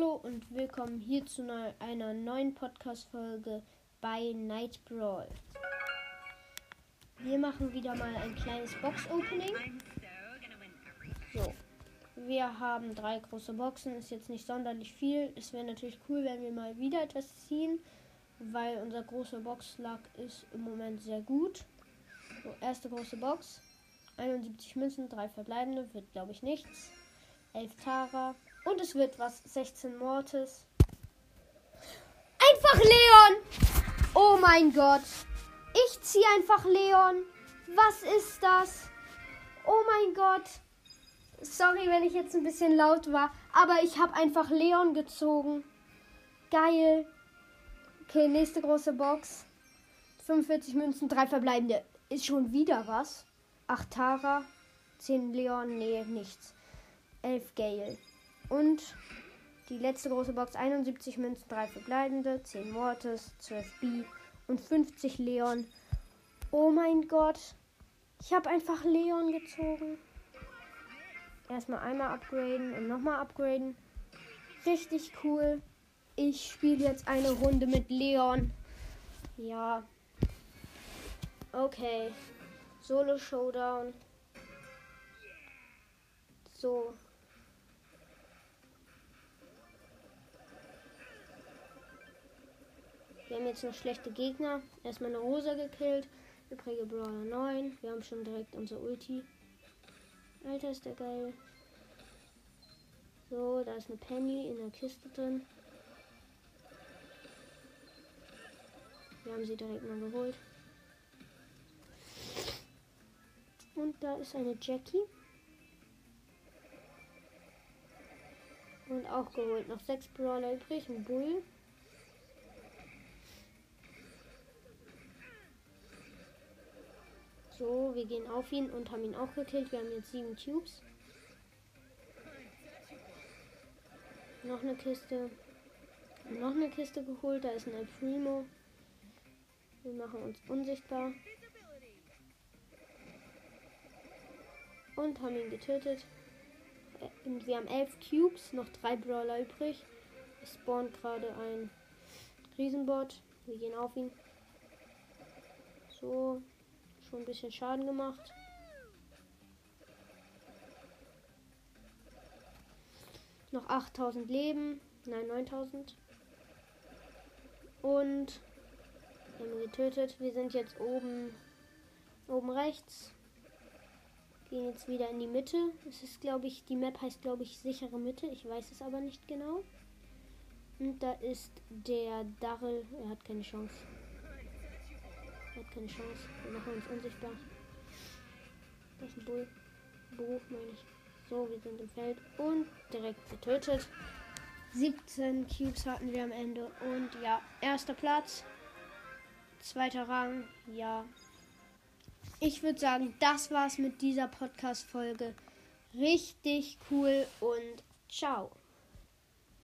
und willkommen hier zu einer neuen Podcast-Folge bei Night Brawl. Wir machen wieder mal ein kleines Box-Opening. So, wir haben drei große Boxen, ist jetzt nicht sonderlich viel. Es wäre natürlich cool, wenn wir mal wieder etwas ziehen, weil unser großer Box-Luck ist im Moment sehr gut. So, erste große Box. 71 Münzen, drei verbleibende, wird glaube ich nichts. 11 Tara, und es wird was. 16 Mortis. Einfach Leon! Oh mein Gott. Ich ziehe einfach Leon. Was ist das? Oh mein Gott. Sorry, wenn ich jetzt ein bisschen laut war. Aber ich habe einfach Leon gezogen. Geil. Okay, nächste große Box. 45 Münzen, drei verbleibende. Ist schon wieder was. 8 Tara, 10 Leon, nee, nichts. 11 Gale. Und die letzte große Box 71 Münzen, 3 verbleibende, 10 Mortis, 12 B und 50 Leon. Oh mein Gott. Ich habe einfach Leon gezogen. Erstmal einmal upgraden und nochmal upgraden. Richtig cool. Ich spiele jetzt eine Runde mit Leon. Ja. Okay. Solo Showdown. So, Wir haben jetzt noch schlechte Gegner. Erstmal eine Rosa gekillt. Übrige Brawler 9. Wir haben schon direkt unser Ulti. Alter, ist der geil. So, da ist eine Penny in der Kiste drin. Wir haben sie direkt mal geholt. Und da ist eine Jackie. Und auch geholt. Noch sechs Brawler übrig. Ein Bull. So, wir gehen auf ihn und haben ihn auch gekillt. Wir haben jetzt sieben Cubes. Noch eine Kiste. Noch eine Kiste geholt. Da ist ein El Primo. Wir machen uns unsichtbar. Und haben ihn getötet. Und wir haben elf Cubes, noch drei Brawler übrig. Es spawnt gerade ein Riesenbot. Wir gehen auf ihn. So, Schon ein bisschen Schaden gemacht. Noch 8000 Leben. Nein, 9000. Und wir haben getötet. Wir sind jetzt oben, oben rechts. Gehen jetzt wieder in die Mitte. Es ist, glaube ich, die Map heißt, glaube ich, sichere Mitte. Ich weiß es aber nicht genau. Und da ist der Darrell. Er hat keine Chance. Hat keine Chance. Wir machen uns unsichtbar. Das ist ein Bull. Beruf meine ich. So, wir sind im Feld und direkt getötet. 17 Cubes hatten wir am Ende. Und ja, erster Platz. Zweiter Rang. Ja. Ich würde sagen, das war's mit dieser Podcast-Folge. Richtig cool und ciao.